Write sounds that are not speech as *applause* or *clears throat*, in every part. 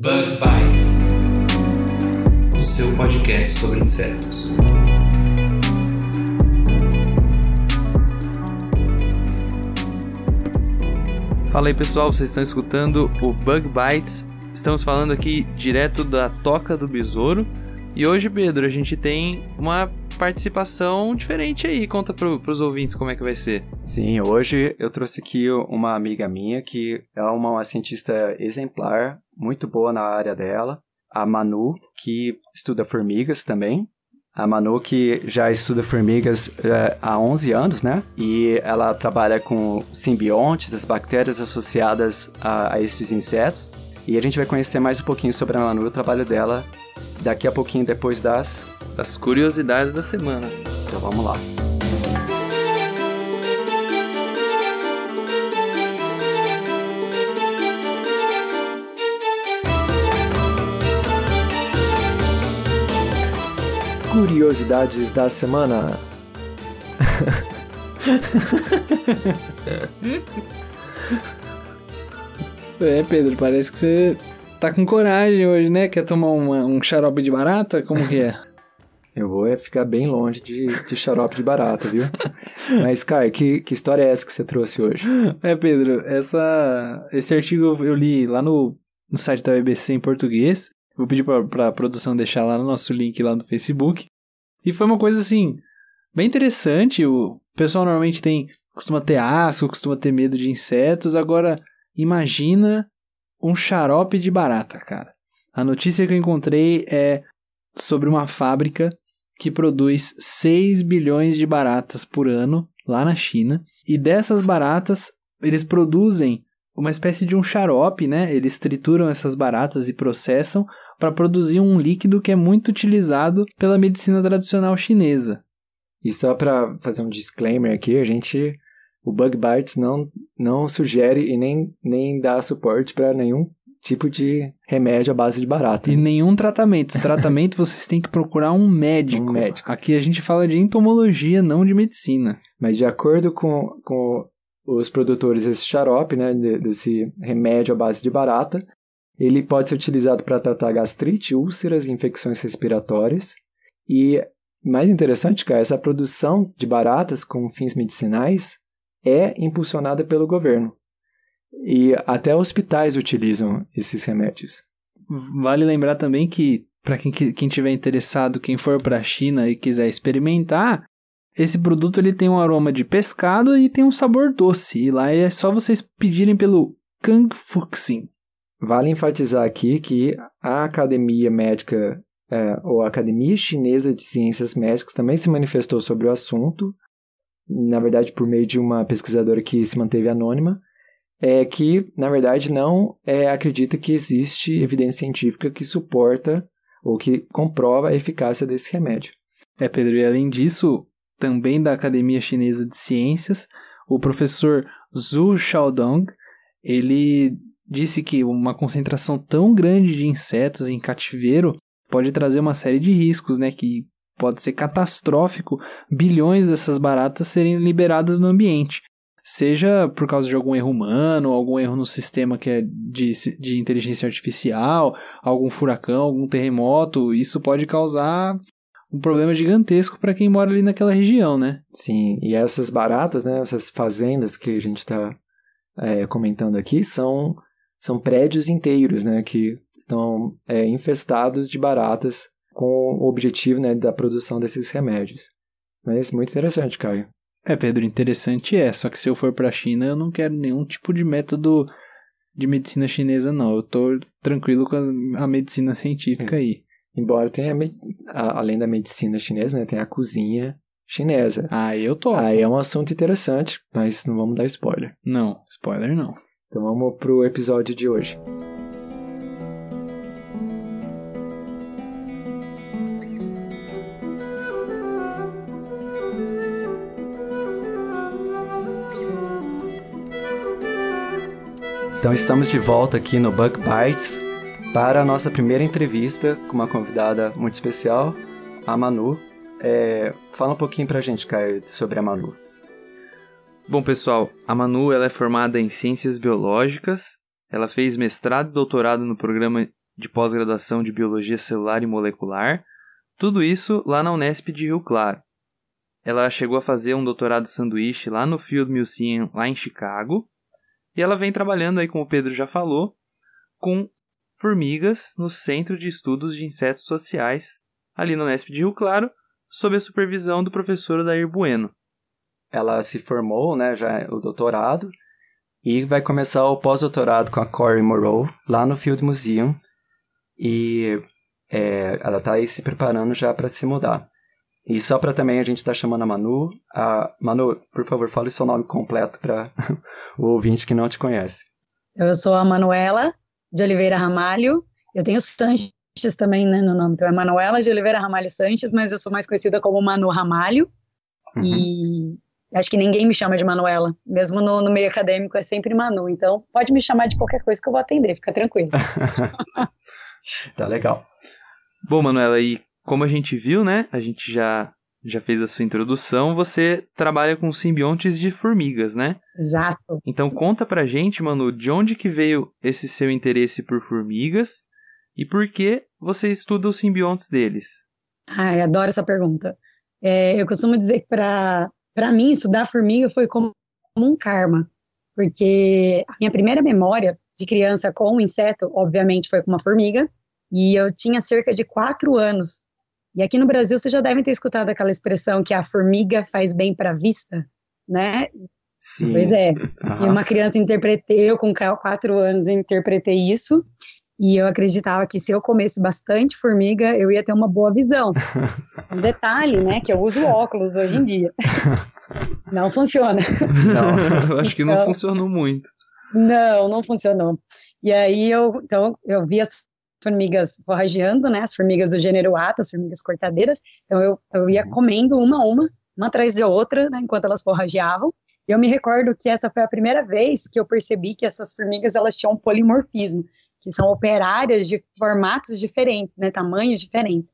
Bug Bites, o seu podcast sobre insetos. Fala aí pessoal, vocês estão escutando o Bug Bites. Estamos falando aqui direto da Toca do Besouro. E hoje, Pedro, a gente tem uma participação diferente aí. Conta pro, pros ouvintes como é que vai ser. Sim, hoje eu trouxe aqui uma amiga minha que é uma, uma cientista exemplar, muito boa na área dela, a Manu, que estuda formigas também. A Manu que já estuda formigas eh, há 11 anos, né? E ela trabalha com simbiontes, as bactérias associadas a, a esses insetos. E a gente vai conhecer mais um pouquinho sobre a Manu e o trabalho dela daqui a pouquinho depois das... Das curiosidades da semana. Então vamos lá. Curiosidades da semana. É, Pedro, parece que você tá com coragem hoje, né? Quer tomar uma- um xarope de barata? Como que é? *laughs* Eu vou é ficar bem longe de, de xarope de barata, viu? Mas, Caio, que, que história é essa que você trouxe hoje? É, Pedro, essa, esse artigo eu li lá no, no site da BBC em português. Vou pedir pra, pra produção deixar lá no nosso link lá no Facebook. E foi uma coisa assim, bem interessante. O pessoal normalmente tem, costuma ter asco, costuma ter medo de insetos. Agora, imagina um xarope de barata, cara. A notícia que eu encontrei é sobre uma fábrica que produz 6 bilhões de baratas por ano lá na China. E dessas baratas, eles produzem uma espécie de um xarope, né? Eles trituram essas baratas e processam para produzir um líquido que é muito utilizado pela medicina tradicional chinesa. E só pra fazer um disclaimer aqui, a gente... O Bug Bites não, não sugere e nem, nem dá suporte para nenhum tipo de remédio à base de barata. E nenhum tratamento. Tratamento *laughs* vocês têm que procurar um médico. Um médico. Aqui a gente fala de entomologia, não de medicina. Mas de acordo com, com os produtores desse xarope, né, de- desse remédio à base de barata, ele pode ser utilizado para tratar gastrite, úlceras e infecções respiratórias. E mais interessante, cara, essa produção de baratas com fins medicinais é impulsionada pelo governo. E até hospitais utilizam esses remédios. Vale lembrar também que, para quem, quem tiver interessado, quem for para a China e quiser experimentar, esse produto ele tem um aroma de pescado e tem um sabor doce. E lá é só vocês pedirem pelo Kang Fuxin. Vale enfatizar aqui que a Academia Médica, é, ou a Academia Chinesa de Ciências Médicas, também se manifestou sobre o assunto, na verdade por meio de uma pesquisadora que se manteve anônima, é que, na verdade, não é, acredita que existe evidência científica que suporta ou que comprova a eficácia desse remédio. É, Pedro, e além disso, também da Academia Chinesa de Ciências, o professor Zhu Xiaodong, ele disse que uma concentração tão grande de insetos em cativeiro pode trazer uma série de riscos, né, que pode ser catastrófico bilhões dessas baratas serem liberadas no ambiente. Seja por causa de algum erro humano, algum erro no sistema que é de, de inteligência artificial, algum furacão, algum terremoto, isso pode causar um problema gigantesco para quem mora ali naquela região, né? Sim, e essas baratas, né, essas fazendas que a gente está é, comentando aqui, são, são prédios inteiros, né, que estão é, infestados de baratas com o objetivo né, da produção desses remédios. Mas muito interessante, Caio. É, Pedro, interessante é, só que se eu for para a China, eu não quero nenhum tipo de método de medicina chinesa, não. Eu tô tranquilo com a, a medicina científica aí. Embora tenha, a, além da medicina chinesa, né, tem a cozinha chinesa. Ah, eu tô. Aí é um assunto interessante, mas não vamos dar spoiler. Não, spoiler não. Então vamos pro episódio de hoje. Então estamos de volta aqui no Bug Bites para a nossa primeira entrevista com uma convidada muito especial, a Manu. É, fala um pouquinho pra gente, Caio, sobre a Manu. Bom, pessoal, a Manu ela é formada em Ciências Biológicas, ela fez mestrado e doutorado no programa de pós-graduação de Biologia Celular e Molecular, tudo isso lá na Unesp de Rio Claro. Ela chegou a fazer um doutorado sanduíche lá no Field Museum, lá em Chicago, e ela vem trabalhando aí, como o Pedro já falou, com formigas no Centro de Estudos de Insetos Sociais, ali no Nesp de Rio Claro, sob a supervisão do professor Odair Bueno. Ela se formou, né, já o doutorado, e vai começar o pós-doutorado com a Corey Moreau, lá no Field Museum, e é, ela está aí se preparando já para se mudar. E só para também a gente estar tá chamando a Manu. A Manu, por favor, fale seu nome completo para *laughs* o ouvinte que não te conhece. Eu sou a Manuela de Oliveira Ramalho. Eu tenho Sanches também né, no nome. Então é Manuela de Oliveira Ramalho Sanches, mas eu sou mais conhecida como Manu Ramalho. Uhum. E acho que ninguém me chama de Manuela. Mesmo no, no, meio acadêmico é sempre Manu. Então pode me chamar de qualquer coisa que eu vou atender, fica tranquilo. *laughs* tá legal. Bom, Manuela, e como a gente viu, né? A gente já já fez a sua introdução, você trabalha com simbiontes de formigas, né? Exato. Então conta pra gente, Manu, de onde que veio esse seu interesse por formigas e por que você estuda os simbiontes deles? Ai, adoro essa pergunta. É, eu costumo dizer que para mim estudar formiga foi como um karma, porque a minha primeira memória de criança com um inseto, obviamente, foi com uma formiga, e eu tinha cerca de quatro anos e aqui no Brasil vocês já devem ter escutado aquela expressão que a formiga faz bem para a vista, né? Sim. Pois é. *laughs* Uhum. E uma criança interpretei, eu com quatro anos interpretei isso. E eu acreditava que se eu comesse bastante formiga, eu ia ter uma boa visão. *laughs* Um detalhe, né, que eu uso óculos hoje em dia. *laughs* Não funciona. Não, acho que não então, funcionou muito. Não, não funcionou. E aí eu, então, eu vi as formigas forrageando, né? As formigas do gênero Ata, as formigas cortadeiras. Então eu, eu ia uhum. comendo uma a uma, uma atrás da outra, né, enquanto elas forrageavam. E eu me recordo que essa foi a primeira vez que eu percebi que essas formigas elas tinham um polimorfismo, que são operárias de formatos diferentes, né, tamanhos diferentes.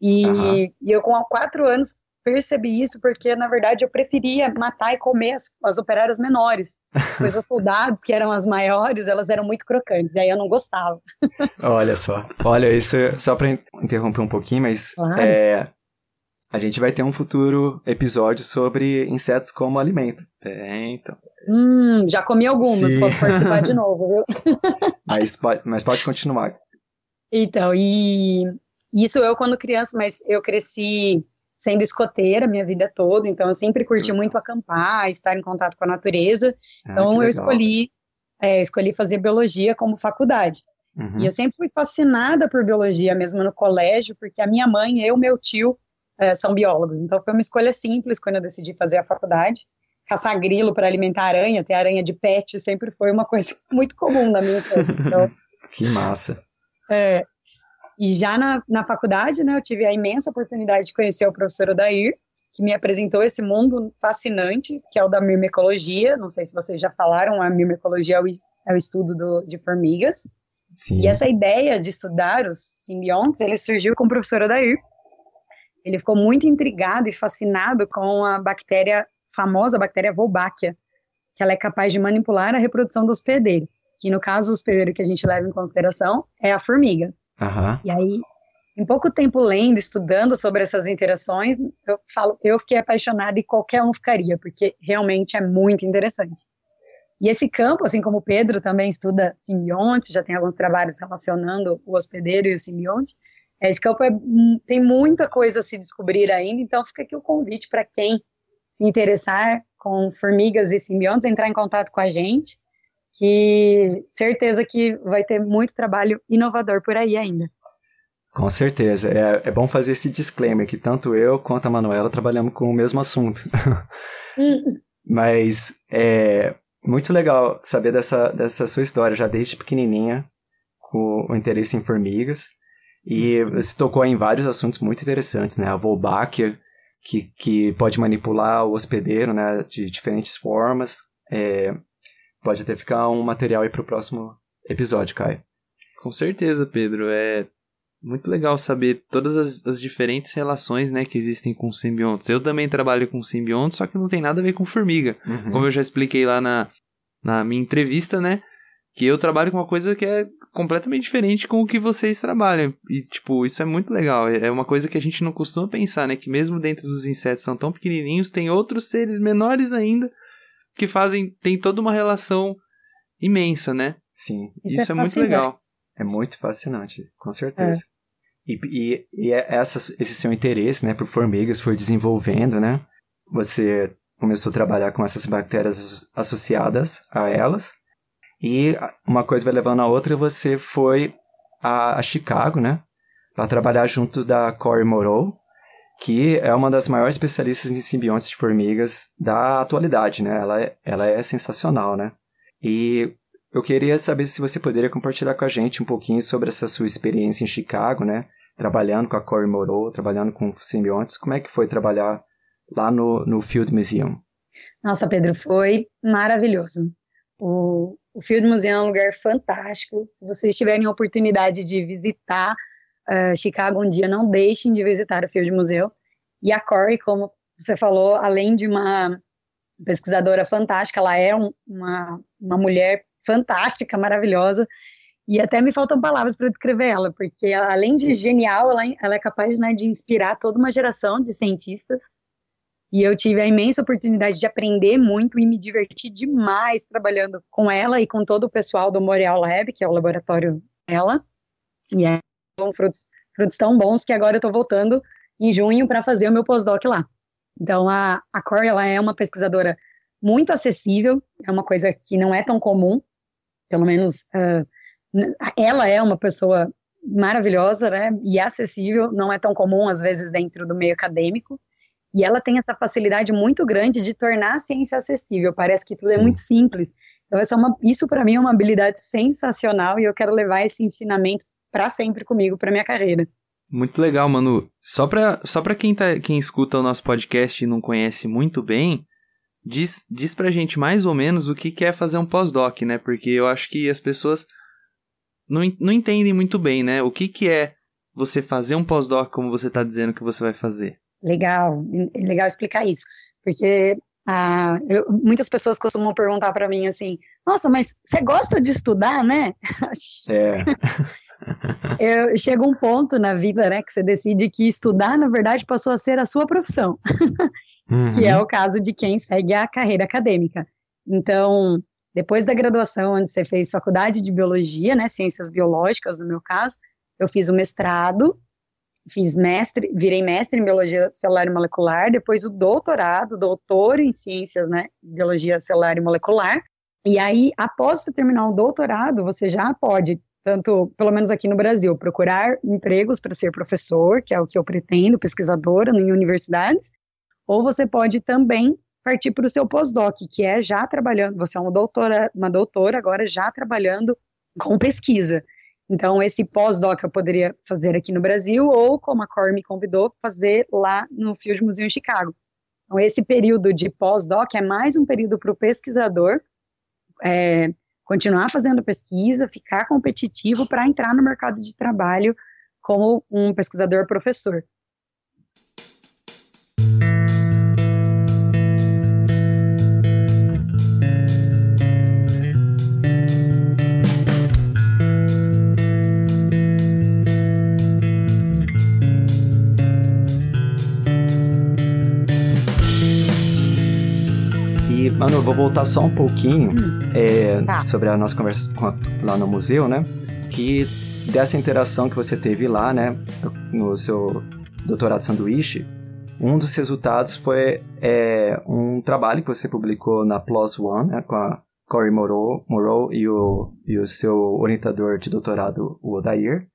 E, uhum. e eu com quatro anos percebi isso porque, na verdade, eu preferia matar e comer as, as operárias menores. *laughs* Pois os soldados, que eram as maiores, elas eram muito crocantes, e aí eu não gostava. *laughs* Olha só. Olha, isso é só para interromper um pouquinho, mas claro. é, a gente vai ter um futuro episódio sobre insetos como alimento. É, então. Hum, já comi algumas, Sim. posso participar de *laughs* novo, viu? Mas, pode, mas pode continuar. Então, e isso eu quando criança, mas eu cresci sendo escoteira minha vida toda, então eu sempre curti muito acampar, estar em contato com a natureza. Ah, então eu escolhi, é, escolhi fazer biologia como faculdade. Uhum. E eu sempre fui fascinada por biologia, mesmo no colégio, porque a minha mãe e o meu tio é, são biólogos. Então foi uma escolha simples quando eu decidi fazer a faculdade. Caçar grilo para alimentar aranha, ter aranha de pet, sempre foi uma *laughs* coisa muito comum na minha vida. Então, *laughs* que massa. É, e já na, na faculdade, né, eu tive a imensa oportunidade de conhecer o professor Odair, que me apresentou esse mundo fascinante, que é o da mirmecologia. Não sei se vocês já falaram, a mirmecologia é o, é o estudo do, de formigas. Sim. E essa ideia de estudar os simbiontes, ele surgiu com o professor Odair. Ele ficou muito intrigado e fascinado com a bactéria, famosa bactéria Wolbachia, que ela é capaz de manipular a reprodução do hospedeiro, que no caso o hospedeiro que a gente leva em consideração é a formiga. Uhum. E aí, em pouco tempo lendo, estudando sobre essas interações, eu falo, eu fiquei apaixonada e qualquer um ficaria, porque realmente é muito interessante. E esse campo, assim como o Pedro também estuda simbionte, já tem alguns trabalhos relacionando o hospedeiro e o simbionte, esse campo é, tem muita coisa a se descobrir ainda, então fica aqui o convite para quem se interessar com formigas e simbiontes, entrar em contato com a gente que certeza que vai ter muito trabalho inovador por aí ainda. Com certeza. É, é bom fazer esse disclaimer que tanto eu quanto a Manuela trabalhamos com o mesmo assunto. *laughs* Hum. Mas é muito legal saber dessa, dessa sua história, já desde pequenininha, com o interesse em formigas. E você tocou em vários assuntos muito interessantes, né? A Wolbachia, que, que pode manipular o hospedeiro né, de diferentes formas. É, pode até ficar um material aí para o próximo episódio, Caio. Com certeza, Pedro. É muito legal saber todas as, as, diferentes relações né, que existem com simbiontes. Eu também trabalho com simbiontes, só que não tem nada a ver com formiga. Uhum. Como eu já expliquei lá na, na minha entrevista, né? Que eu trabalho com uma coisa que é completamente diferente com o que vocês trabalham. E, tipo, isso é muito legal. É, é uma coisa que a gente não costuma pensar, né? Que mesmo dentro dos insetos são tão pequenininhos, tem outros seres menores ainda que fazem, tem toda uma relação imensa, né? Sim. Isso, isso é, é muito legal. É muito fascinante, com certeza. É. E, e, e é essa, esse seu interesse, né, por formigas foi desenvolvendo, né? Você começou a trabalhar com essas bactérias associadas a elas. E uma coisa vai levando a outra você foi a, a Chicago, né? Para trabalhar junto da Cory Moreau, que é uma das maiores especialistas em simbiontes de formigas da atualidade, né? Ela é, ela é sensacional, né? E eu queria saber se você poderia compartilhar com a gente um pouquinho sobre essa sua experiência em Chicago, né? Trabalhando com a Cory Moreau, trabalhando com simbiontes. Como é que foi trabalhar lá no, no Field Museum? Nossa, Pedro, foi maravilhoso. O, o Field Museum é um lugar fantástico. Se vocês tiverem a oportunidade de visitar uh, Chicago um dia, não deixem de visitar o Field Museum. E a Cory, como você falou, além de uma pesquisadora fantástica, ela é um, uma, uma mulher fantástica, maravilhosa, e até me faltam palavras para descrever ela, porque além de genial, ela, ela é capaz né, de inspirar toda uma geração de cientistas, e eu tive a imensa oportunidade de aprender muito e me divertir demais trabalhando com ela e com todo o pessoal do Montreal Lab, que é o laboratório dela, e é frutos, frutos tão bons que agora eu estou voltando em junho para fazer o meu pós-doc lá. Então, a, a Corey, ela é uma pesquisadora muito acessível, é uma coisa que não é tão comum, pelo menos uh, ela é uma pessoa maravilhosa, né, e acessível, não é tão comum às vezes dentro do meio acadêmico, e ela tem essa facilidade muito grande de tornar a ciência acessível, parece que tudo é Sim. é muito simples, então é uma, isso para mim é uma habilidade sensacional, e eu quero levar esse ensinamento para sempre comigo, para minha carreira. Muito legal, Manu. Só pra, só pra quem, tá, quem escuta o nosso podcast e não conhece muito bem, diz, diz pra gente mais ou menos o que, que é fazer um pós-doc, né? Porque eu acho que as pessoas não, não entendem muito bem, né? O que, que é você fazer um pós-doc como você tá dizendo que você vai fazer. Legal, legal explicar isso. Porque ah, eu, muitas pessoas costumam perguntar para mim assim: Nossa, mas você gosta de estudar, né? É. *laughs* eu, chega um ponto na vida, né, que você decide que estudar, na verdade, passou a ser a sua profissão, uhum. que é o caso de quem segue a carreira acadêmica. Então, depois da graduação, onde você fez faculdade de biologia, né, ciências biológicas, no meu caso, eu fiz o mestrado, fiz mestre, virei mestre em biologia celular e molecular, depois o doutorado, doutor em ciências, né, biologia celular e molecular. E aí, após você terminar o doutorado, você já pode tanto, pelo menos aqui no Brasil, procurar empregos para ser professor, que é o que eu pretendo, pesquisadora em universidades, ou você pode também partir para o seu pós-doc, que é já trabalhando, você é uma doutora, uma doutora agora já trabalhando com pesquisa. Então, esse pós-doc eu poderia fazer aqui no Brasil, ou, como a Core me convidou, fazer lá no Field Museum em Chicago. Então, esse período de pós-doc é mais um período para o pesquisador é, continuar fazendo pesquisa, ficar competitivo para entrar no mercado de trabalho como um pesquisador professor. Vou voltar só um pouquinho hum. é, tá. sobre a nossa conversa lá no museu, né? Que dessa interação que você teve lá, né? No seu doutorado sanduíche, um dos resultados foi é, um trabalho que você publicou na PLOS ONE, né, com a Cory Moreau, Moreau e, o, e o seu orientador de doutorado, o Odair,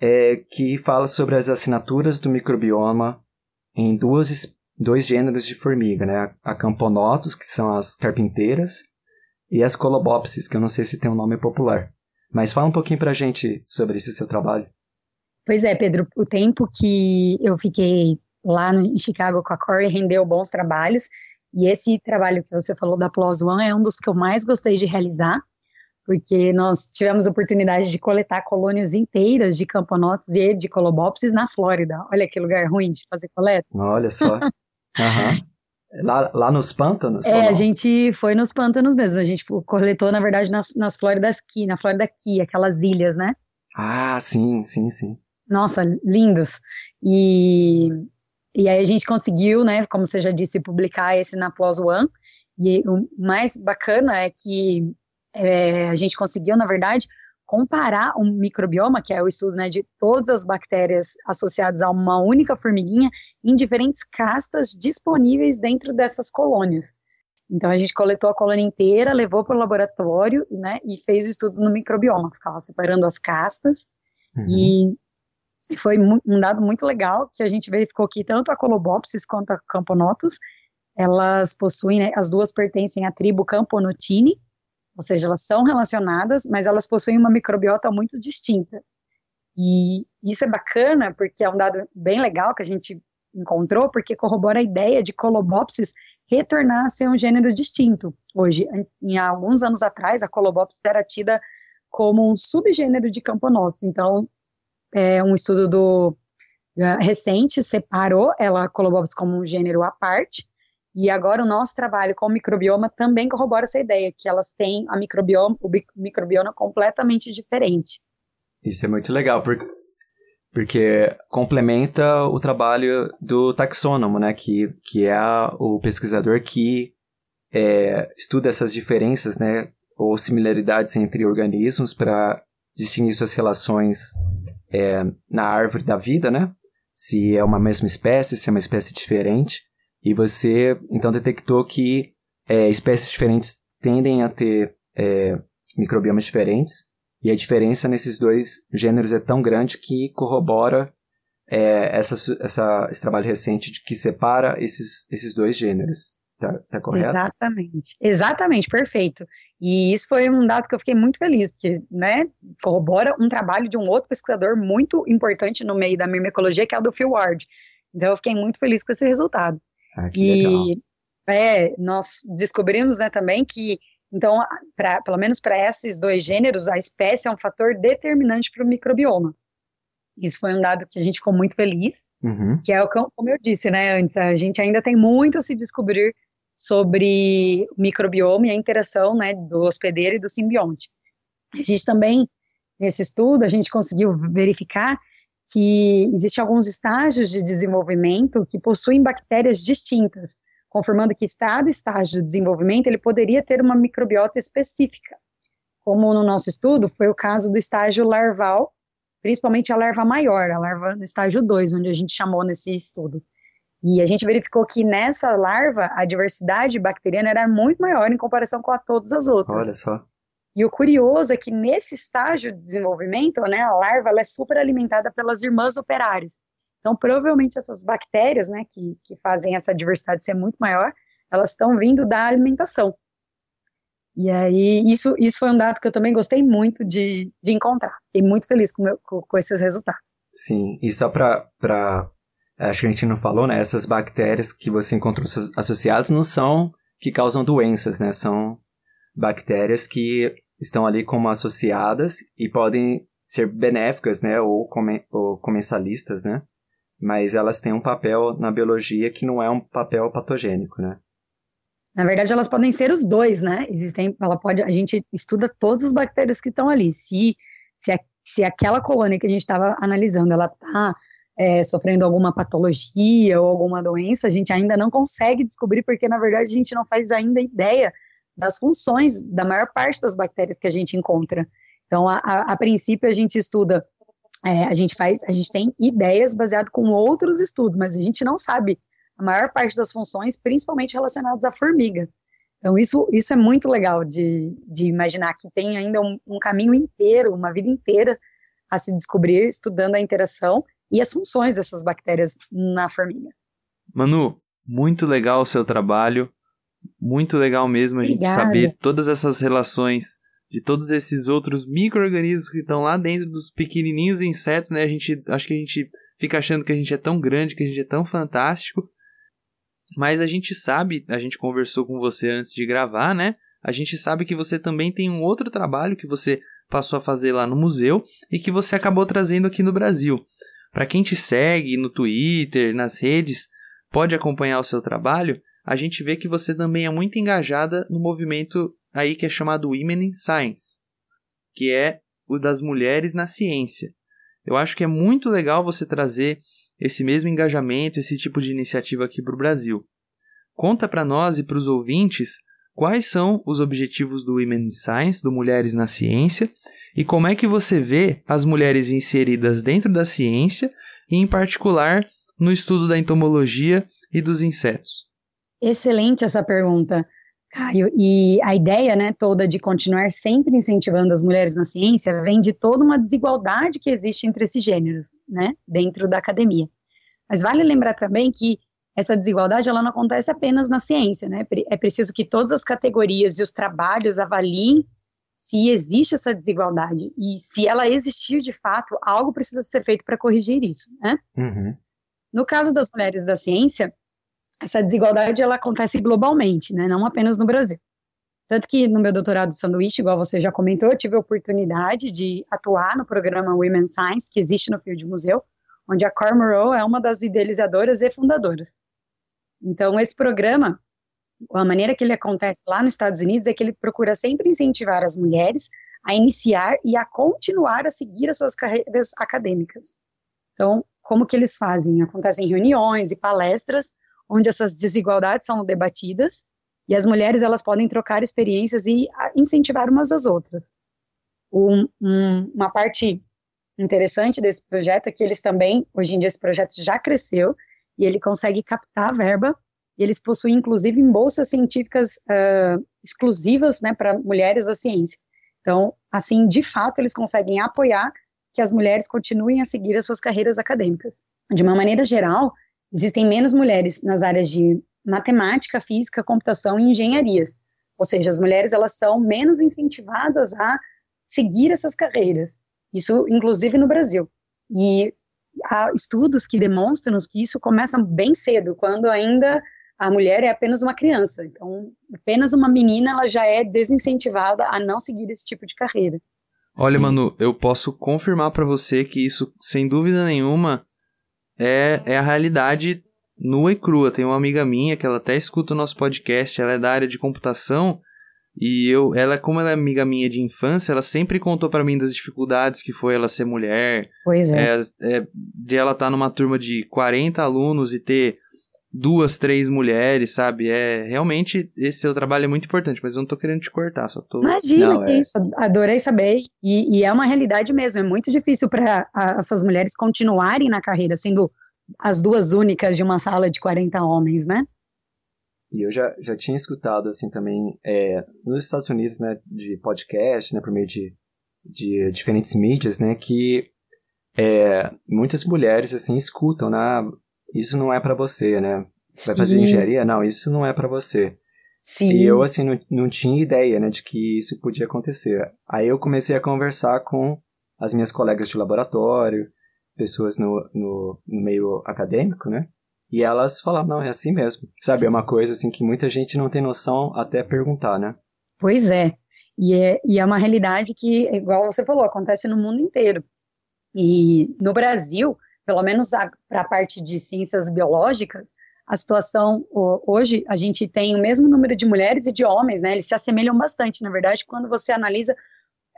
é, que fala sobre as assinaturas do microbioma em duas dois gêneros de formiga, né? A Camponotus, que são as carpinteiras, e as Colobopsis, que eu não sei se tem um nome popular. Mas fala um pouquinho pra gente sobre esse seu trabalho. Pois é, Pedro, o tempo que eu fiquei lá no, em Chicago com a Corey rendeu bons trabalhos, E esse trabalho que você falou da PLOS ONE é um dos que eu mais gostei de realizar, porque nós tivemos a oportunidade de coletar colônias inteiras de camponotos e de colobopsis na Flórida. Olha que lugar ruim de fazer coleta. Olha só. *laughs* uhum. lá, lá nos pântanos? É, a gente foi nos pântanos mesmo. A gente coletou, na verdade, nas, nas Flóridas Key, na Flórida Key, aquelas ilhas, né? Ah, sim, sim, sim. Nossa, lindos. E e aí a gente conseguiu, né, como você já disse, publicar esse na PLOS ONE. E o mais bacana é que é, a gente conseguiu, na verdade, comparar um microbioma, que é o estudo né, de todas as bactérias associadas a uma única formiguinha, em diferentes castas disponíveis dentro dessas colônias. Então a gente coletou a colônia inteira, levou para o laboratório né, e fez o estudo no microbioma, ficava separando as castas uhum. e foi um dado muito legal que a gente verificou que tanto a Colobopsis quanto a Camponotus, elas possuem, né, as duas pertencem à tribo Camponotini, ou seja, elas são relacionadas, mas elas possuem uma microbiota muito distinta. E isso é bacana porque é um dado bem legal que a gente encontrou, porque corrobora a ideia de Colobopsis retornar a ser um gênero distinto. Hoje, em, alguns anos atrás, a Colobopsis era tida como um subgênero de Camponotus. Então, é, um estudo do recente separou ela Colobobs como um gênero à parte. E agora o nosso trabalho com o microbioma também corrobora essa ideia, que elas têm a microbioma, o microbioma completamente diferente. Isso é muito legal, porque, porque complementa o trabalho do taxônomo, né, que, que é o pesquisador que é, estuda essas diferenças, né, ou similaridades entre organismos para definir suas relações é, na árvore da vida, né? Se é uma mesma espécie, se é uma espécie diferente. E você, então, detectou que é, espécies diferentes tendem a ter é, microbiomas diferentes. E a diferença nesses dois gêneros é tão grande que corrobora é, essa, essa, esse trabalho recente de que separa esses, esses dois gêneros. Tá, tá correto? Exatamente. Exatamente, perfeito. E isso foi um dado que eu fiquei muito feliz, porque, né, corrobora um trabalho de um outro pesquisador muito importante no meio da mimecologia, que é o do Phil Ward. Então eu fiquei muito feliz com esse resultado. Ah, que e, legal. É, nós descobrimos, né, também que, então, pra, pelo menos para esses dois gêneros, a espécie é um fator determinante para o microbioma. Isso foi um dado que a gente ficou muito feliz, uhum. que é o como eu disse, né, antes, a gente ainda tem muito a se descobrir sobre o microbioma e a interação né, do hospedeiro e do simbionte. A gente também, nesse estudo, a gente conseguiu verificar que existem alguns estágios de desenvolvimento que possuem bactérias distintas, confirmando que cada estágio de desenvolvimento ele poderia ter uma microbiota específica. Como no nosso estudo, foi o caso do estágio larval, principalmente a larva maior, a larva no estágio 2, onde a gente chamou nesse estudo. E a gente verificou que nessa larva a diversidade bacteriana era muito maior em comparação com a todas as outras. Olha só. E o curioso é que nesse estágio de desenvolvimento, né, a larva é super alimentada pelas irmãs operárias. Então, provavelmente essas bactérias, né, que, que fazem essa diversidade ser muito maior, elas estão vindo da alimentação. E aí, isso, isso foi um dado que eu também gostei muito de, de encontrar. Fiquei muito feliz com, meu, com, com esses resultados. Sim, e só para acho que a gente não falou, né? Essas bactérias que você encontrou associadas não são que causam doenças, né? São bactérias que estão ali como associadas e podem ser benéficas, né? Ou, come, ou comensalistas, né? Mas elas têm um papel na biologia que não é um papel patogênico, né? Na verdade, elas podem ser os dois, né? Existem, ela pode, a gente estuda todas as bactérias que estão ali. Se, se, se aquela colônia que a gente estava analisando, ela está é, sofrendo alguma patologia ou alguma doença, a gente ainda não consegue descobrir, porque na verdade a gente não faz ainda ideia das funções da maior parte das bactérias que a gente encontra. Então, a, a, a princípio, a gente estuda, é, a gente faz, a gente tem ideias baseadas com outros estudos, mas a gente não sabe a maior parte das funções, principalmente relacionadas à formiga. Então, isso, isso é muito legal de, de imaginar que tem ainda um, um caminho inteiro, uma vida inteira a se descobrir estudando a interação e as funções dessas bactérias na formiga. Manu, muito legal o seu trabalho, muito legal mesmo a Obrigada. gente saber todas essas relações de todos esses outros micro-organismos que estão lá dentro dos pequenininhos insetos, né? A gente, acho que a gente fica achando que a gente é tão grande, que a gente é tão fantástico. Mas a gente sabe, a gente conversou com você antes de gravar, né? A gente sabe que você também tem um outro trabalho que você passou a fazer lá no museu e que você acabou trazendo aqui no Brasil. Para quem te segue no Twitter, nas redes, pode acompanhar o seu trabalho, a gente vê que você também é muito engajada no movimento aí que é chamado Women in Science, que é o das mulheres na ciência. Eu acho que é muito legal você trazer esse mesmo engajamento, esse tipo de iniciativa aqui para o Brasil. Conta para nós e para os ouvintes quais são os objetivos do Women in Science, do Mulheres na Ciência, e como é que você vê as mulheres inseridas dentro da ciência e, em particular, no estudo da entomologia e dos insetos. Excelente essa pergunta, Caio. E a ideia né, toda de continuar sempre incentivando as mulheres na ciência vem de toda uma desigualdade que existe entre esses gêneros, né, dentro da academia. Mas vale lembrar também que essa desigualdade ela não acontece apenas na ciência, né? É preciso que todas as categorias e os trabalhos avaliem se existe essa desigualdade e se ela existir de fato, algo precisa ser feito para corrigir isso, né? Uhum. No caso das mulheres da ciência, essa desigualdade ela acontece globalmente, né? Não apenas no Brasil. Tanto que no meu doutorado de sanduíche, igual você já comentou, eu tive a oportunidade de atuar no programa Women Science, que existe no Field Museu, onde a Cormoran é uma das idealizadoras e fundadoras. Então, esse programa, a maneira que ele acontece lá nos Estados Unidos é que ele procura sempre incentivar as mulheres a iniciar e a continuar a seguir as suas carreiras acadêmicas. Então, como que eles fazem? Acontecem reuniões e palestras onde essas desigualdades são debatidas e as mulheres elas podem trocar experiências e incentivar umas às outras. Um, um, uma parte interessante desse projeto é que eles também, hoje em dia esse projeto já cresceu e ele consegue captar verba e eles possuem inclusive bolsas científicas uh, exclusivas né, para mulheres da ciência. Então, assim, de fato, eles conseguem apoiar que as mulheres continuem a seguir as suas carreiras acadêmicas. De uma maneira geral, existem menos mulheres nas áreas de matemática, física, computação e engenharias. Ou seja, as mulheres elas são menos incentivadas a seguir essas carreiras. Isso, inclusive, no Brasil. E há estudos que demonstram que isso começa bem cedo, quando ainda a mulher é apenas uma criança. Então, apenas uma menina ela já é desincentivada a não seguir esse tipo de carreira. Olha, Sim. Manu, eu posso confirmar para você que isso, sem dúvida nenhuma, é, é a realidade nua e crua. Tem uma amiga minha que ela até escuta o nosso podcast, ela é da área de computação e eu, ela, como ela é amiga minha de infância, ela sempre contou para mim das dificuldades que foi ela ser mulher. Pois é. é, é de ela estar tá numa turma de 40 alunos e ter duas, três mulheres, sabe? É realmente esse seu trabalho é muito importante, mas eu não tô querendo te cortar, só tô. Imagina não, que é... isso, adorei saber. E, e, é uma realidade mesmo, é muito difícil para essas mulheres continuarem na carreira, sendo as duas únicas de uma sala de 40 homens, né? E eu já, já tinha escutado, assim, também, é, nos Estados Unidos, né, de podcast, né, por meio de, de diferentes mídias, né, que é, muitas mulheres, assim, escutam, né, isso não é para você, né, vai Sim. fazer engenharia? Não, isso não é para você. Sim. E eu, assim, não, não tinha ideia, né, de que isso podia acontecer. Aí eu comecei a conversar com as minhas colegas de laboratório, pessoas no, no, no meio acadêmico, né, e elas falavam, não, é assim mesmo. Sabe, é uma coisa assim que muita gente não tem noção até perguntar, né? Pois é. E é, e é uma realidade que, igual você falou, acontece no mundo inteiro. E no Brasil, pelo menos para a parte de ciências biológicas, a situação hoje a gente tem o mesmo número de mulheres e de homens, né? Eles se assemelham bastante, na verdade, quando você analisa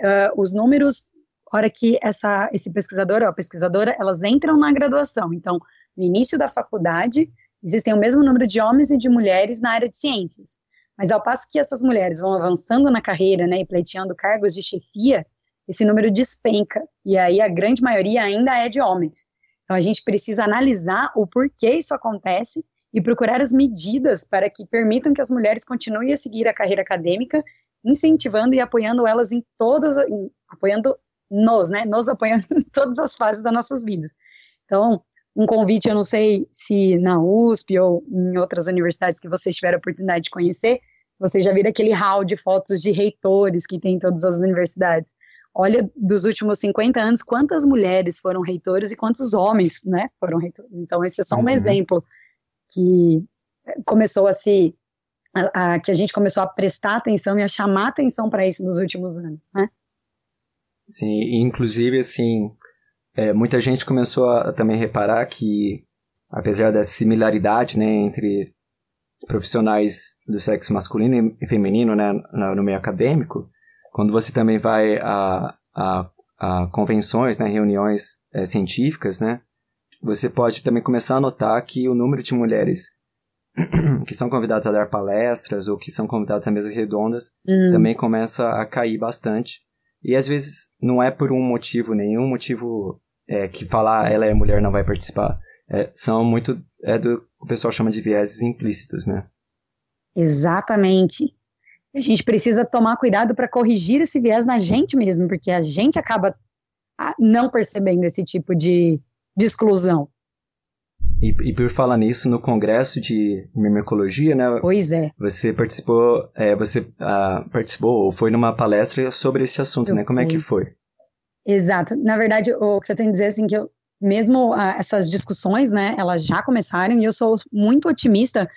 uh, os números, hora que essa esse pesquisador ou pesquisadora elas entram na graduação. Então, no início da faculdade, existem o mesmo número de homens e de mulheres na área de ciências. Mas ao passo que essas mulheres vão avançando na carreira, né, e pleiteando cargos de chefia, esse número despenca, e aí a grande maioria ainda é de homens. Então a gente precisa analisar o porquê isso acontece e procurar as medidas para que permitam que as mulheres continuem a seguir a carreira acadêmica, incentivando e apoiando elas em todas, em, apoiando nos, né, nos apoiando *laughs* em todas as fases das nossas vidas. Então, um convite, eu não sei se na USP ou em outras universidades que vocês tiveram a oportunidade de conhecer, se vocês já viram aquele hall de fotos de reitores que tem em todas as universidades. Olha, dos últimos 50 anos, quantas mulheres foram reitores e quantos homens, né, foram reitores. Então, esse é só um uhum. exemplo que começou a se a, a, que a gente começou a prestar atenção e a chamar atenção para isso nos últimos anos, né? Sim, inclusive assim, é, muita gente começou a também reparar que apesar da similaridade, né, entre profissionais do sexo masculino e feminino, né, no meio acadêmico, quando você também vai a, a, a convenções, né, reuniões é, científicas, né, você pode também começar a notar que o número de mulheres *clears throat* que são convidadas a dar palestras ou que são convidadas a mesas redondas uhum. também começa a cair bastante. E às vezes não é por um motivo, nenhum motivo é, que falar ela é mulher não vai participar. É, são muito, é do o pessoal chama de vieses implícitos, né? Exatamente. A gente precisa tomar cuidado para corrigir esse viés na gente mesmo, porque a gente acaba ah, não percebendo esse tipo de, de exclusão. E, e, por falar nisso, no congresso de mimicologia, né? Pois é. Você participou, é, você uh, participou ou foi numa palestra sobre esse assunto, eu né? Como fui. é que foi? Exato. Na verdade, o que eu tenho a dizer assim que eu, mesmo uh, essas discussões, né? Elas já começaram e eu sou muito otimista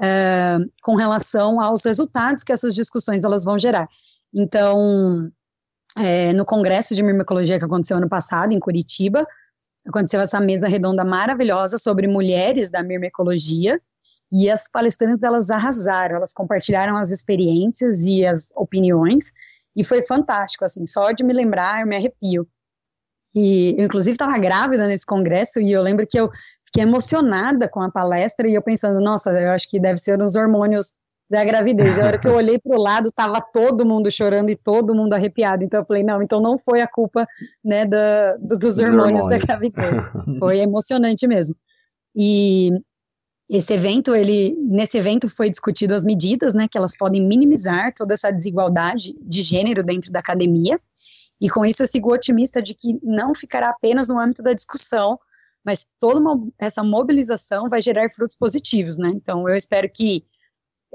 uh, com relação aos resultados que essas discussões elas vão gerar. Então, é, no congresso de mimicologia que aconteceu ano passado em Curitiba aconteceu essa mesa redonda maravilhosa sobre mulheres da mirmecologia e as palestrantes elas arrasaram, elas compartilharam as experiências e as opiniões e foi fantástico, assim, só de me lembrar eu me arrepio. E eu inclusive estava grávida nesse congresso e eu lembro que eu fiquei emocionada com a palestra e eu pensando, nossa, eu acho que deve ser uns hormônios da gravidez. A hora que eu olhei para o lado, tava todo mundo chorando e todo mundo arrepiado. Então eu falei, não, então não foi a culpa, né, da, do, dos hormônios, hormônios, da gravidez. *laughs* foi emocionante mesmo. E esse evento, ele, nesse evento foi discutido as medidas, né, que elas podem minimizar toda essa desigualdade de gênero dentro da academia. E com isso eu sigo otimista de que não ficará apenas no âmbito da discussão, mas toda uma, essa mobilização vai gerar frutos positivos, né? Então eu espero que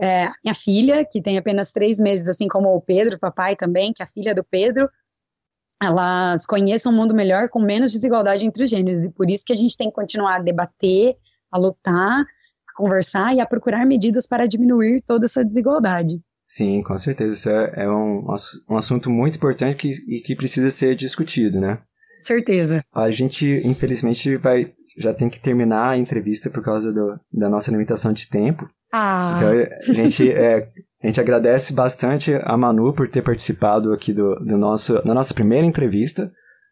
é, minha filha, que tem apenas três meses, assim como o Pedro, o papai também, que é a filha do Pedro, elas conheçam um mundo melhor com menos desigualdade entre os gêneros. E por isso que a gente tem que continuar a debater, a lutar, a conversar e a procurar medidas para diminuir toda essa desigualdade. Sim, com certeza. Isso é, é um, um assunto muito importante que, e que precisa ser discutido, né? Certeza. A gente, infelizmente, vai já tem que terminar a entrevista por causa do, da nossa limitação de tempo. Ah. Então a gente, é, a gente agradece bastante a Manu por ter participado aqui do, do nosso, da nossa primeira entrevista.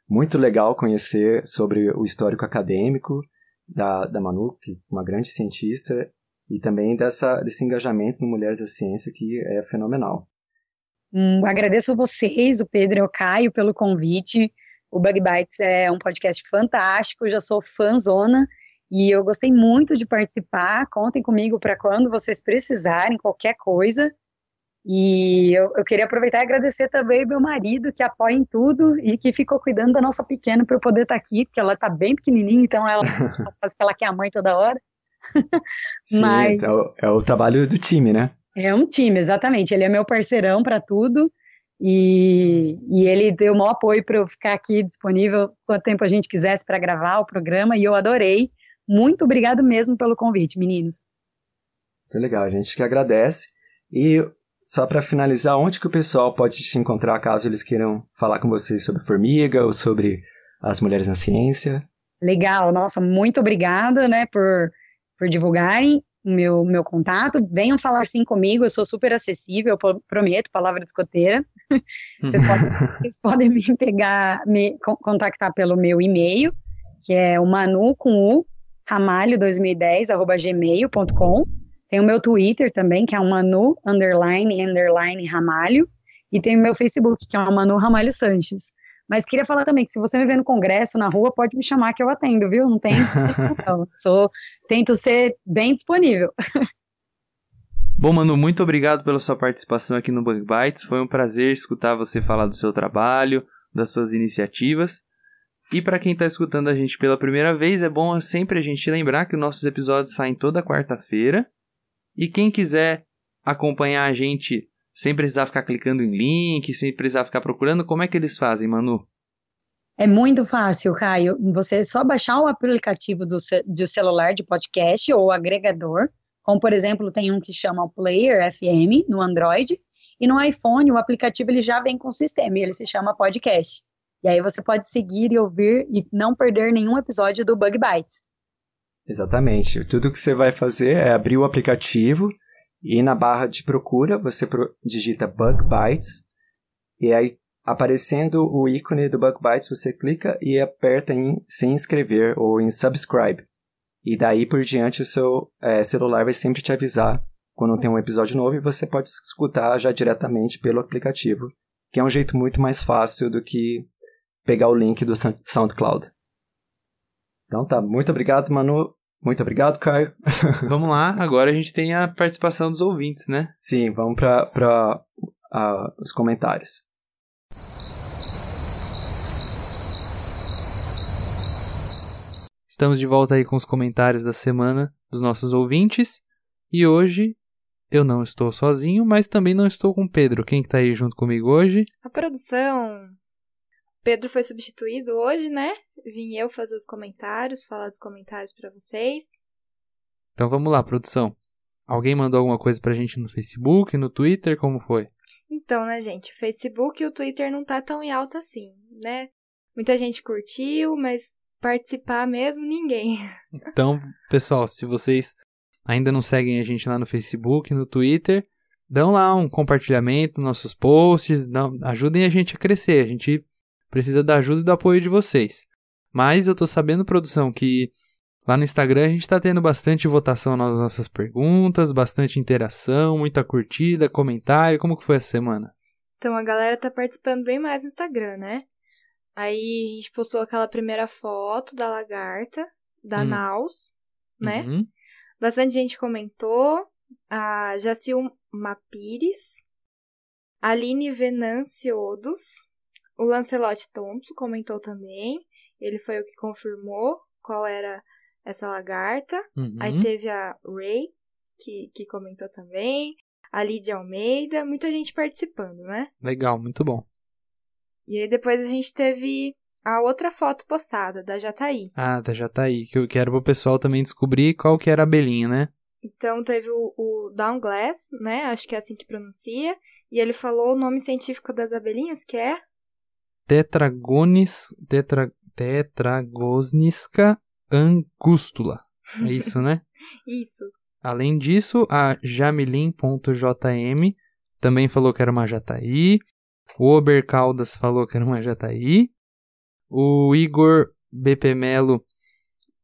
Muito legal conhecer sobre o histórico acadêmico da, da Manu, que é uma grande cientista, e também dessa, desse engajamento em Mulheres da Ciência, que é fenomenal. Hum, agradeço vocês, o Pedro e o Caio, pelo convite. O Bug Bites é um podcast fantástico, já sou fãzona e eu gostei muito de participar. Contem comigo para quando vocês precisarem, qualquer coisa. E eu, eu, queria aproveitar e agradecer também meu marido, que apoia em tudo e que ficou cuidando da nossa pequena para eu poder estar tá aqui, porque ela está bem pequenininha, então ela *laughs* faz que ela quer a mãe toda hora. *laughs* Sim, Mas, é, o, é o trabalho do time, né? É um time, exatamente. Ele é meu parceirão para tudo. E, e, ele deu o maior apoio para eu ficar aqui disponível quanto tempo a gente quisesse para gravar o programa e eu adorei. Muito obrigado mesmo pelo convite, meninos. Muito legal, a gente que agradece. E só para finalizar, onde que o pessoal pode te encontrar caso eles queiram falar com você sobre formiga ou sobre as mulheres na ciência? Legal, nossa, muito obrigada, né, por, por divulgarem meu, meu contato. Venham falar sim comigo, eu sou super acessível, eu prometo, palavra de escoteira. vocês, podem, *laughs* vocês podem me pegar, me contactar pelo meu e-mail, que é o manu com u, ramalho2010, arroba gmail.com. Tem o meu Twitter também, que é o Manu, underline, underline, Ramalho. E tem o meu Facebook, que é o Manu Ramalho Sanches. Mas queria falar também que se você me vê no congresso, na rua, pode me chamar que eu atendo, viu? Não tem *laughs* não. Sou, tento ser bem disponível. Bom, Manu, muito obrigado pela sua participação aqui no Bug Bites. Foi um prazer escutar você falar do seu trabalho, das suas iniciativas. E para quem está escutando a gente pela primeira vez, é bom sempre a gente lembrar que os nossos episódios saem toda quarta-feira. E quem quiser acompanhar a gente sem precisar ficar clicando em link, sem precisar ficar procurando, como é que eles fazem, Manu? É muito fácil, Caio. Você só baixar o aplicativo do, do celular de podcast ou agregador, Como, por exemplo, tem um que chama Player FM no Android, e no iPhone o aplicativo ele já vem com o sistema, e ele se chama Podcast. E aí você pode seguir e ouvir e não perder nenhum episódio do Bug Bites. Exatamente. Tudo que você vai fazer é abrir o aplicativo e na barra de procura você digita Bug Bites e aí aparecendo o ícone do Bug Bites você clica e aperta em se inscrever ou em subscribe. E daí por diante o seu é, celular vai sempre te avisar quando tem um episódio novo e você pode escutar já diretamente pelo aplicativo, que é um jeito muito mais fácil do que pegar o link do SoundCloud. Então tá, muito obrigado, Manu. Muito obrigado, Caio. *laughs* vamos lá, agora a gente tem a participação dos ouvintes, né? Sim, vamos para uh, os comentários. Estamos de volta aí com os comentários da semana dos nossos ouvintes. E hoje eu não estou sozinho, mas também não estou com o Pedro. Quem está aí junto comigo hoje? A produção. Pedro foi substituído hoje, né? Vim eu fazer os comentários, falar dos comentários para vocês. Então vamos lá, produção. Alguém mandou alguma coisa pra gente no Facebook, no Twitter, como foi? Então, né, gente, o Facebook e o Twitter não tá tão em alta assim, né? Muita gente curtiu, mas participar mesmo ninguém. *laughs* Então, pessoal, se vocês ainda não seguem a gente lá no Facebook, no Twitter, dão lá um compartilhamento nos nossos posts, dão, ajudem a gente a crescer. A gente precisa da ajuda e do apoio de vocês. Mas eu tô sabendo, produção, que lá no Instagram a gente está tendo bastante votação nas nossas perguntas, bastante interação, muita curtida, comentário. Como que foi essa semana? Então a galera tá participando bem mais no Instagram, né? Aí a gente postou aquela primeira foto da lagarta, da hum. Naus, né? Uhum. Bastante gente comentou. A Jacil Mapires, Aline Venanciodos, o Lancelot Thompson comentou também. Ele foi o que confirmou qual era essa lagarta. Uhum. Aí teve a Ray, que, que comentou também. A Lídia Almeida, muita gente participando, né? Legal, muito bom. E aí depois a gente teve a outra foto postada, da Jataí. Ah, da Jataí, que eu quero pro pessoal também descobrir qual que era a abelhinha, né? Então teve o, o Downglass, né? Acho que é assim que pronuncia. E ele falou o nome científico das abelhinhas, que é... Tetragonis... Tetra, tetragosnisca angustula. É *laughs* isso, né? isso. Além disso, a jamilin.jm também falou que era uma jataí. O Ober Caldas falou que era uma jataí. O Igor BP Melo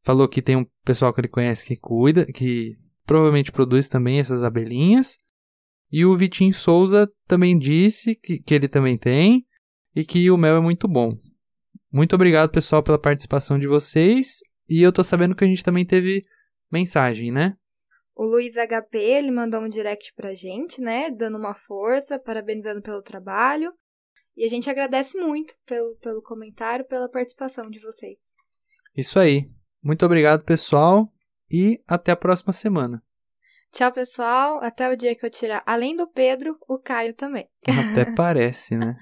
falou que tem um pessoal que ele conhece que cuida, que provavelmente produz também essas abelhinhas. E o Vitinho Souza também disse que, que ele também tem e que o mel é muito bom. Muito obrigado, pessoal, pela participação de vocês. E eu tô sabendo que a gente também teve mensagem, né? O Luiz HP, ele mandou um direct pra gente, né? Dando uma força, parabenizando pelo trabalho. E a gente agradece muito pelo, pelo comentário, pela participação de vocês. Isso aí. Muito obrigado, pessoal. E até a próxima semana. Tchau, pessoal. Até o dia que eu tirar, além do Pedro, o Caio também. Até *laughs* parece, né?